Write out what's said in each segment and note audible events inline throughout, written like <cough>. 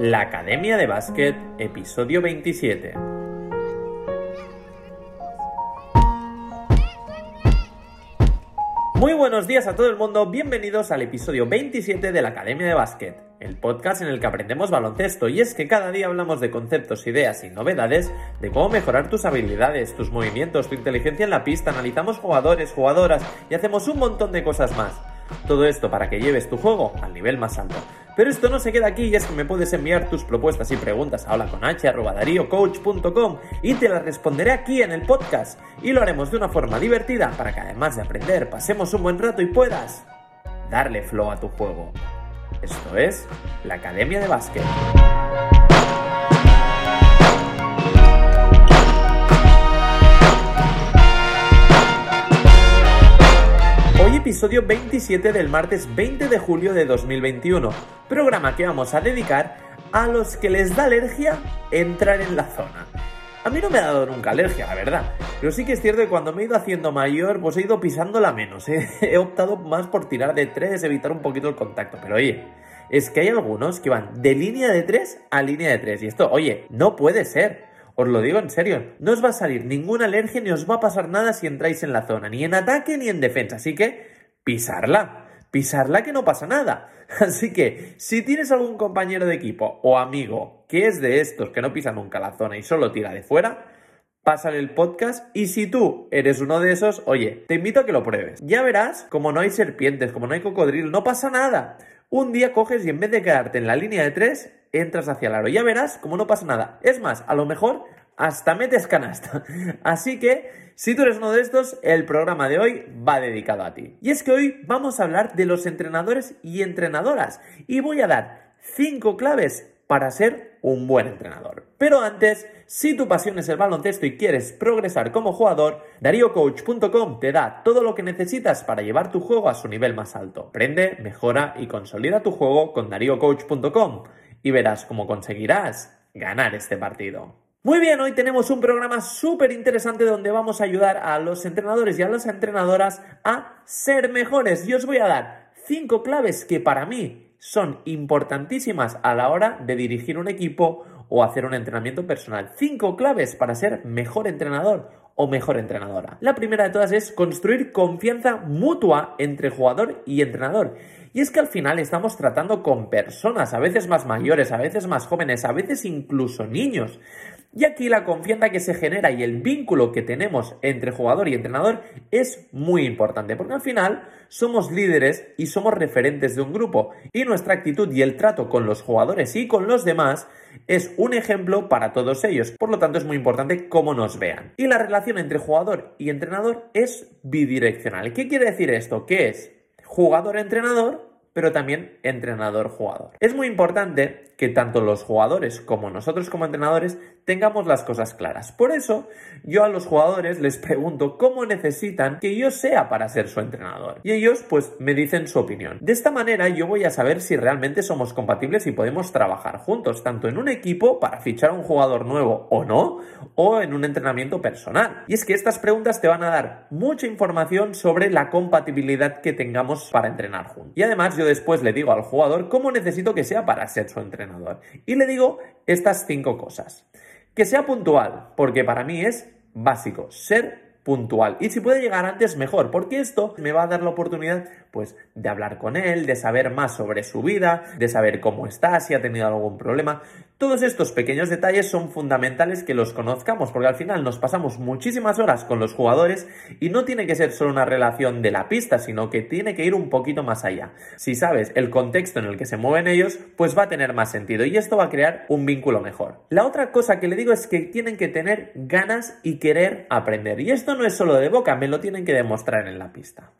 La Academia de Básquet, episodio 27. Muy buenos días a todo el mundo, bienvenidos al episodio 27 de la Academia de Básquet, el podcast en el que aprendemos baloncesto y es que cada día hablamos de conceptos, ideas y novedades, de cómo mejorar tus habilidades, tus movimientos, tu inteligencia en la pista, analizamos jugadores, jugadoras y hacemos un montón de cosas más. Todo esto para que lleves tu juego al nivel más alto. Pero esto no se queda aquí y es que me puedes enviar tus propuestas y preguntas a holaconh.com y te las responderé aquí en el podcast. Y lo haremos de una forma divertida para que además de aprender pasemos un buen rato y puedas darle flow a tu juego. Esto es la Academia de Básquet. Episodio 27 del martes 20 de julio de 2021, programa que vamos a dedicar a los que les da alergia entrar en la zona. A mí no me ha dado nunca alergia, la verdad, pero sí que es cierto que cuando me he ido haciendo mayor, pues he ido pisándola menos, ¿eh? <laughs> he optado más por tirar de tres, evitar un poquito el contacto, pero oye, es que hay algunos que van de línea de tres a línea de tres, y esto, oye, no puede ser. Os lo digo en serio, no os va a salir ninguna alergia ni os va a pasar nada si entráis en la zona, ni en ataque ni en defensa, así que pisarla, pisarla que no pasa nada. <laughs> Así que si tienes algún compañero de equipo o amigo que es de estos que no pisa nunca la zona y solo tira de fuera, pásale el podcast y si tú eres uno de esos, oye, te invito a que lo pruebes. Ya verás, como no hay serpientes, como no hay cocodrilo, no pasa nada. Un día coges y en vez de quedarte en la línea de tres, entras hacia el aro. Ya verás como no pasa nada. Es más, a lo mejor hasta metes canasta. Así que, si tú eres uno de estos, el programa de hoy va dedicado a ti. Y es que hoy vamos a hablar de los entrenadores y entrenadoras. Y voy a dar cinco claves para ser un buen entrenador. Pero antes, si tu pasión es el baloncesto y quieres progresar como jugador, DarioCoach.com te da todo lo que necesitas para llevar tu juego a su nivel más alto. Aprende, mejora y consolida tu juego con DarioCoach.com y verás cómo conseguirás ganar este partido. Muy bien, hoy tenemos un programa súper interesante donde vamos a ayudar a los entrenadores y a las entrenadoras a ser mejores. Y os voy a dar cinco claves que para mí son importantísimas a la hora de dirigir un equipo o hacer un entrenamiento personal. Cinco claves para ser mejor entrenador o mejor entrenadora. La primera de todas es construir confianza mutua entre jugador y entrenador. Y es que al final estamos tratando con personas, a veces más mayores, a veces más jóvenes, a veces incluso niños. Y aquí la confianza que se genera y el vínculo que tenemos entre jugador y entrenador es muy importante, porque al final somos líderes y somos referentes de un grupo, y nuestra actitud y el trato con los jugadores y con los demás es un ejemplo para todos ellos. Por lo tanto, es muy importante cómo nos vean. Y la relación entre jugador y entrenador es bidireccional. ¿Qué quiere decir esto? Que es jugador-entrenador, pero también entrenador-jugador. Es muy importante que tanto los jugadores como nosotros como entrenadores tengamos las cosas claras. Por eso yo a los jugadores les pregunto cómo necesitan que yo sea para ser su entrenador. Y ellos pues me dicen su opinión. De esta manera yo voy a saber si realmente somos compatibles y podemos trabajar juntos, tanto en un equipo para fichar a un jugador nuevo o no, o en un entrenamiento personal. Y es que estas preguntas te van a dar mucha información sobre la compatibilidad que tengamos para entrenar juntos. Y además yo después le digo al jugador cómo necesito que sea para ser su entrenador. Y le digo estas cinco cosas. Que sea puntual, porque para mí es básico, ser puntual. Y si puede llegar antes, mejor, porque esto me va a dar la oportunidad, pues, de hablar con él, de saber más sobre su vida, de saber cómo está, si ha tenido algún problema. Todos estos pequeños detalles son fundamentales que los conozcamos, porque al final nos pasamos muchísimas horas con los jugadores y no tiene que ser solo una relación de la pista, sino que tiene que ir un poquito más allá. Si sabes el contexto en el que se mueven ellos, pues va a tener más sentido y esto va a crear un vínculo mejor. La otra cosa que le digo es que tienen que tener ganas y querer aprender. Y esto no es solo de boca, me lo tienen que demostrar en la pista.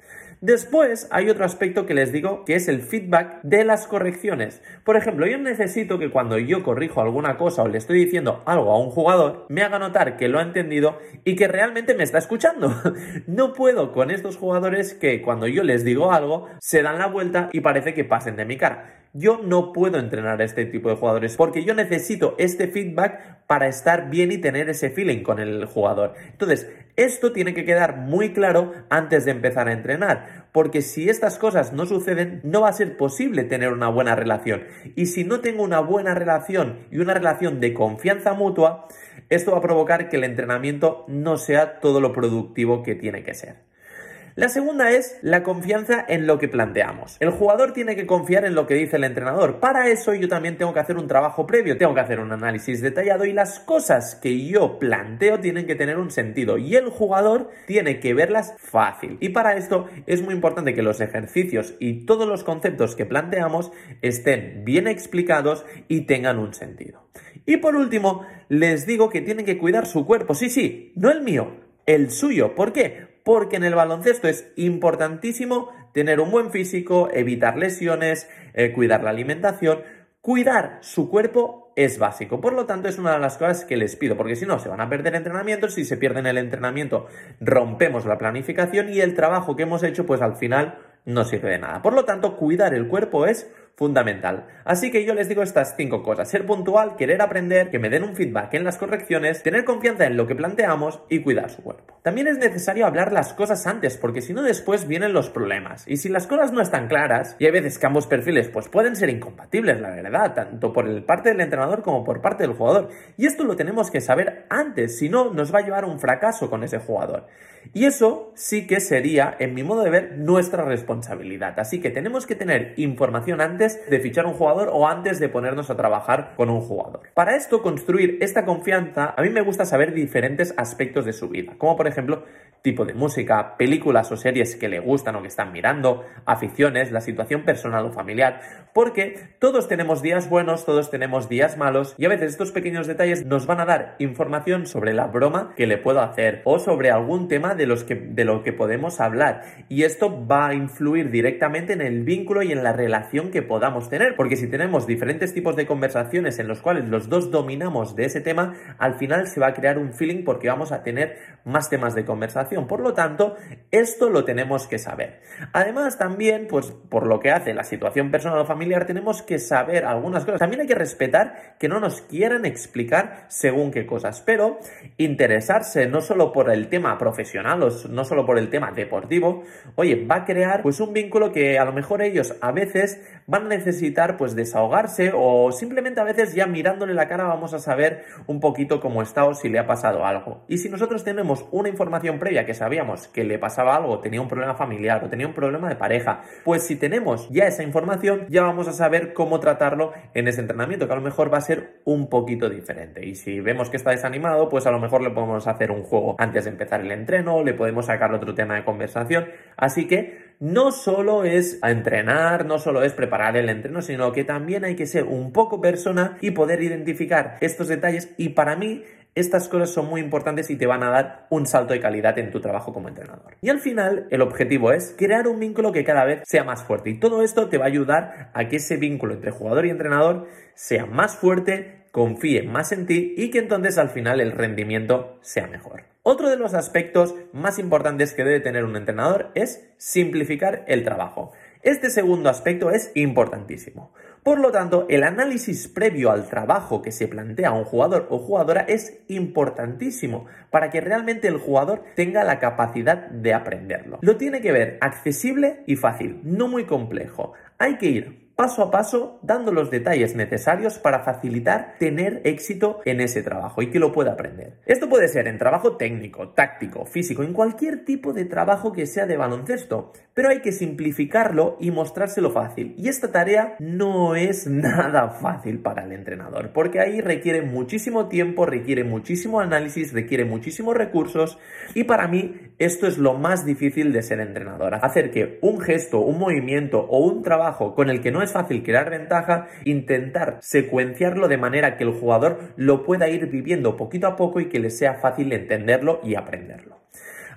Después hay otro aspecto que les digo que es el feedback de las correcciones. Por ejemplo, yo necesito que cuando yo corrijo alguna cosa o le estoy diciendo algo a un jugador, me haga notar que lo ha entendido y que realmente me está escuchando. <laughs> no puedo con estos jugadores que cuando yo les digo algo, se dan la vuelta y parece que pasen de mi cara. Yo no puedo entrenar a este tipo de jugadores porque yo necesito este feedback para estar bien y tener ese feeling con el jugador. Entonces, esto tiene que quedar muy claro antes de empezar a entrenar, porque si estas cosas no suceden, no va a ser posible tener una buena relación. Y si no tengo una buena relación y una relación de confianza mutua, esto va a provocar que el entrenamiento no sea todo lo productivo que tiene que ser. La segunda es la confianza en lo que planteamos. El jugador tiene que confiar en lo que dice el entrenador. Para eso yo también tengo que hacer un trabajo previo, tengo que hacer un análisis detallado y las cosas que yo planteo tienen que tener un sentido y el jugador tiene que verlas fácil. Y para esto es muy importante que los ejercicios y todos los conceptos que planteamos estén bien explicados y tengan un sentido. Y por último, les digo que tienen que cuidar su cuerpo. Sí, sí, no el mío, el suyo. ¿Por qué? Porque en el baloncesto es importantísimo tener un buen físico, evitar lesiones, eh, cuidar la alimentación, cuidar su cuerpo es básico. Por lo tanto, es una de las cosas que les pido, porque si no, se van a perder entrenamientos, si se pierden el entrenamiento, rompemos la planificación y el trabajo que hemos hecho, pues al final no sirve de nada. Por lo tanto, cuidar el cuerpo es fundamental. Así que yo les digo estas cinco cosas. Ser puntual, querer aprender, que me den un feedback en las correcciones, tener confianza en lo que planteamos y cuidar su cuerpo. También es necesario hablar las cosas antes, porque si no después vienen los problemas. Y si las cosas no están claras, y hay veces que ambos perfiles pues pueden ser incompatibles, la verdad, tanto por parte del entrenador como por parte del jugador. Y esto lo tenemos que saber antes, si no nos va a llevar a un fracaso con ese jugador. Y eso sí que sería, en mi modo de ver, nuestra responsabilidad. Así que tenemos que tener información antes de fichar un jugador o antes de ponernos a trabajar con un jugador. Para esto, construir esta confianza, a mí me gusta saber diferentes aspectos de su vida, como por ejemplo tipo de música, películas o series que le gustan o que están mirando, aficiones, la situación personal o familiar, porque todos tenemos días buenos, todos tenemos días malos y a veces estos pequeños detalles nos van a dar información sobre la broma que le puedo hacer o sobre algún tema de, los que, de lo que podemos hablar. Y esto va a influir directamente en el vínculo y en la relación que podamos tener, porque si tenemos diferentes tipos de conversaciones en los cuales los dos dominamos de ese tema, al final se va a crear un feeling porque vamos a tener más temas de conversación por lo tanto, esto lo tenemos que saber. Además, también, pues por lo que hace la situación personal o familiar, tenemos que saber algunas cosas. También hay que respetar que no nos quieran explicar según qué cosas, pero interesarse no solo por el tema profesional o no solo por el tema deportivo, oye, va a crear pues un vínculo que a lo mejor ellos a veces van a necesitar pues desahogarse o simplemente a veces ya mirándole la cara vamos a saber un poquito cómo está o si le ha pasado algo. Y si nosotros tenemos una información previa que sabíamos que le pasaba algo, tenía un problema familiar o tenía un problema de pareja, pues si tenemos ya esa información, ya vamos a saber cómo tratarlo en ese entrenamiento, que a lo mejor va a ser un poquito diferente. Y si vemos que está desanimado, pues a lo mejor le podemos hacer un juego antes de empezar el entreno, le podemos sacar otro tema de conversación. Así que no solo es entrenar, no solo es preparar el entreno, sino que también hay que ser un poco persona y poder identificar estos detalles. Y para mí, estas cosas son muy importantes y te van a dar un salto de calidad en tu trabajo como entrenador. Y al final, el objetivo es crear un vínculo que cada vez sea más fuerte. Y todo esto te va a ayudar a que ese vínculo entre jugador y entrenador sea más fuerte, confíe más en ti y que entonces al final el rendimiento sea mejor. Otro de los aspectos más importantes que debe tener un entrenador es simplificar el trabajo. Este segundo aspecto es importantísimo. Por lo tanto, el análisis previo al trabajo que se plantea un jugador o jugadora es importantísimo para que realmente el jugador tenga la capacidad de aprenderlo. Lo tiene que ver accesible y fácil, no muy complejo. Hay que ir paso a paso dando los detalles necesarios para facilitar tener éxito en ese trabajo y que lo pueda aprender. Esto puede ser en trabajo técnico, táctico, físico, en cualquier tipo de trabajo que sea de baloncesto, pero hay que simplificarlo y mostrárselo fácil. Y esta tarea no es <laughs> nada fácil para el entrenador, porque ahí requiere muchísimo tiempo, requiere muchísimo análisis, requiere muchísimos recursos y para mí esto es lo más difícil de ser entrenador, hacer que un gesto, un movimiento o un trabajo con el que no es fácil crear ventaja, intentar secuenciarlo de manera que el jugador lo pueda ir viviendo poquito a poco y que le sea fácil entenderlo y aprenderlo.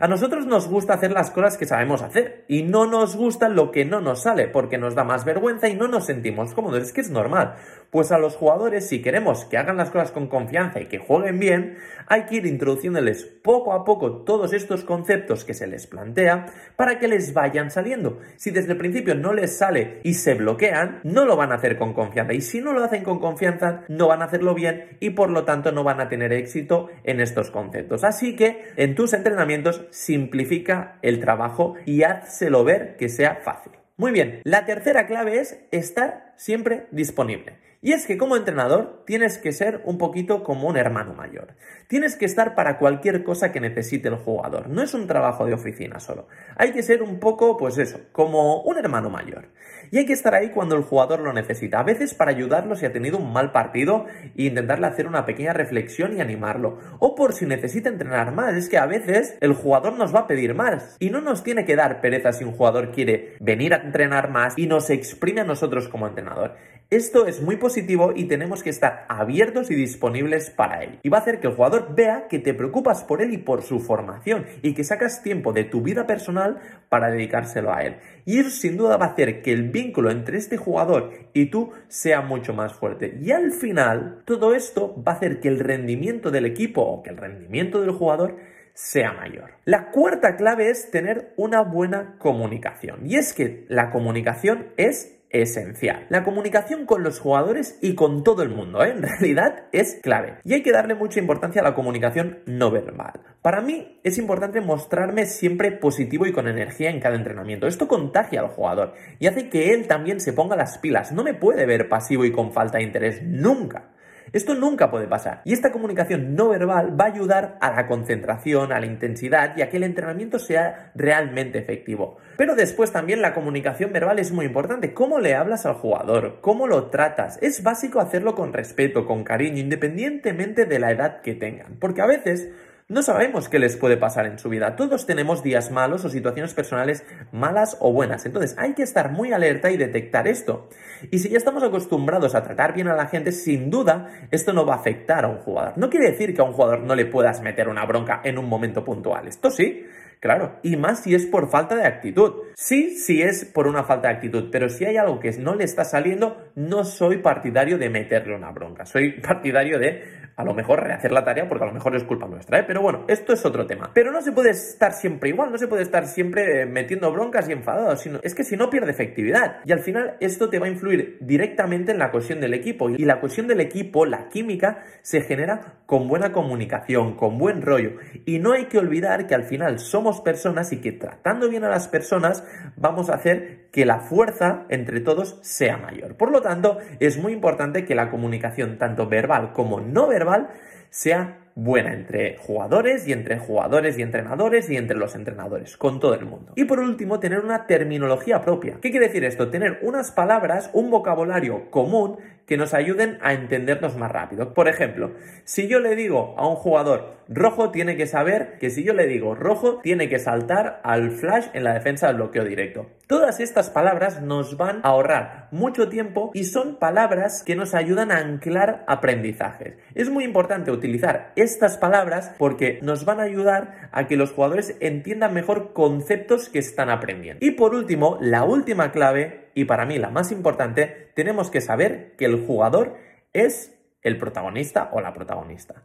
A nosotros nos gusta hacer las cosas que sabemos hacer y no nos gusta lo que no nos sale porque nos da más vergüenza y no nos sentimos cómodos. Es que es normal. Pues a los jugadores, si queremos que hagan las cosas con confianza y que jueguen bien, hay que ir introduciéndoles poco a poco todos estos conceptos que se les plantea para que les vayan saliendo. Si desde el principio no les sale y se bloquean, no lo van a hacer con confianza. Y si no lo hacen con confianza, no van a hacerlo bien y por lo tanto no van a tener éxito en estos conceptos. Así que en tus entrenamientos simplifica el trabajo y házselo ver que sea fácil. Muy bien, la tercera clave es estar siempre disponible. Y es que como entrenador tienes que ser un poquito como un hermano mayor. Tienes que estar para cualquier cosa que necesite el jugador. No es un trabajo de oficina solo. Hay que ser un poco, pues eso, como un hermano mayor. Y hay que estar ahí cuando el jugador lo necesita. A veces para ayudarlo si ha tenido un mal partido e intentarle hacer una pequeña reflexión y animarlo. O por si necesita entrenar más. Es que a veces el jugador nos va a pedir más. Y no nos tiene que dar pereza si un jugador quiere venir a entrenar más y nos exprime a nosotros como entrenador. Esto es muy positivo y tenemos que estar abiertos y disponibles para él. Y va a hacer que el jugador vea que te preocupas por él y por su formación y que sacas tiempo de tu vida personal para dedicárselo a él. Y eso sin duda va a hacer que el vínculo entre este jugador y tú sea mucho más fuerte. Y al final, todo esto va a hacer que el rendimiento del equipo o que el rendimiento del jugador sea mayor. La cuarta clave es tener una buena comunicación. Y es que la comunicación es esencial. La comunicación con los jugadores y con todo el mundo, ¿eh? <laughs> en realidad es clave. Y hay que darle mucha importancia a la comunicación no verbal. Para mí es importante mostrarme siempre positivo y con energía en cada entrenamiento. Esto contagia al jugador y hace que él también se ponga las pilas. No me puede ver pasivo y con falta de interés nunca. Esto nunca puede pasar. Y esta comunicación no verbal va a ayudar a la concentración, a la intensidad y a que el entrenamiento sea realmente efectivo. Pero después también la comunicación verbal es muy importante. ¿Cómo le hablas al jugador? ¿Cómo lo tratas? Es básico hacerlo con respeto, con cariño, independientemente de la edad que tengan. Porque a veces no sabemos qué les puede pasar en su vida. Todos tenemos días malos o situaciones personales malas o buenas. Entonces hay que estar muy alerta y detectar esto. Y si ya estamos acostumbrados a tratar bien a la gente, sin duda esto no va a afectar a un jugador. No quiere decir que a un jugador no le puedas meter una bronca en un momento puntual. Esto sí. Claro, y más si es por falta de actitud. Sí, sí es por una falta de actitud, pero si hay algo que no le está saliendo, no soy partidario de meterle una bronca. Soy partidario de a lo mejor rehacer la tarea porque a lo mejor es culpa nuestra, ¿eh? Pero bueno, esto es otro tema. Pero no se puede estar siempre igual, no se puede estar siempre eh, metiendo broncas y enfadados, sino es que si no pierde efectividad. Y al final esto te va a influir directamente en la cohesión del equipo. Y la cohesión del equipo, la química, se genera con buena comunicación, con buen rollo. Y no hay que olvidar que al final somos personas y que tratando bien a las personas vamos a hacer que la fuerza entre todos sea mayor. Por lo tanto, es muy importante que la comunicación, tanto verbal como no verbal, sea buena entre jugadores y entre jugadores y entrenadores y entre los entrenadores, con todo el mundo. Y por último, tener una terminología propia. ¿Qué quiere decir esto? Tener unas palabras, un vocabulario común que nos ayuden a entendernos más rápido. Por ejemplo, si yo le digo a un jugador rojo, tiene que saber que si yo le digo rojo, tiene que saltar al flash en la defensa del bloqueo directo. Todas estas palabras nos van a ahorrar mucho tiempo y son palabras que nos ayudan a anclar aprendizajes. Es muy importante utilizar estas palabras porque nos van a ayudar a que los jugadores entiendan mejor conceptos que están aprendiendo. Y por último, la última clave y para mí la más importante, tenemos que saber que el jugador es el protagonista o la protagonista.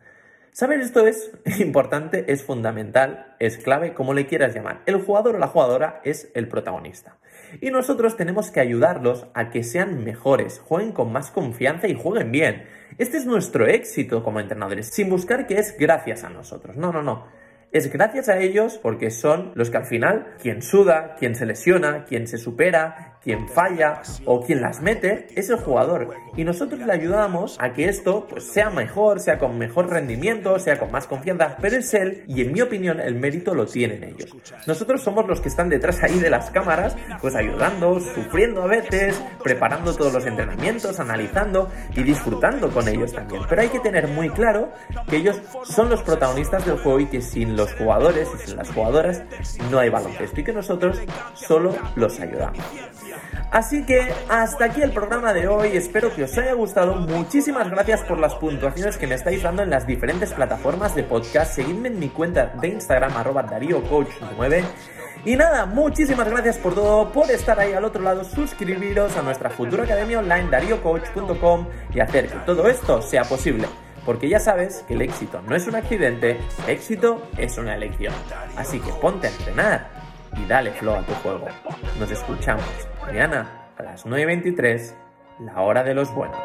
Saber esto es <laughs> importante, es fundamental, es clave, como le quieras llamar. El jugador o la jugadora es el protagonista. Y nosotros tenemos que ayudarlos a que sean mejores, jueguen con más confianza y jueguen bien. Este es nuestro éxito como entrenadores, sin buscar que es gracias a nosotros. No, no, no es gracias a ellos porque son los que al final, quien suda, quien se lesiona, quien se supera, quien falla o quien las mete es el jugador. Y nosotros le ayudamos a que esto pues, sea mejor, sea con mejor rendimiento, sea con más confianza, pero es él y en mi opinión el mérito lo tienen ellos. Nosotros somos los que están detrás ahí de las cámaras, pues ayudando, sufriendo a veces, preparando todos los entrenamientos, analizando y disfrutando con ellos también. Pero hay que tener muy claro que ellos son los protagonistas del juego y que sin los jugadores y sin las jugadoras no hay baloncesto y que nosotros solo los ayudamos. Así que hasta aquí el programa de hoy, espero que os haya gustado, muchísimas gracias por las puntuaciones que me estáis dando en las diferentes plataformas de podcast, seguidme en mi cuenta de Instagram arroba DarioCoach9 y nada, muchísimas gracias por todo, por estar ahí al otro lado, suscribiros a nuestra futura academia online dariocoach.com y hacer que todo esto sea posible. Porque ya sabes que el éxito no es un accidente, éxito es una elección. Así que ponte a entrenar y dale flow a tu juego. Nos escuchamos mañana a las 9.23, la hora de los buenos.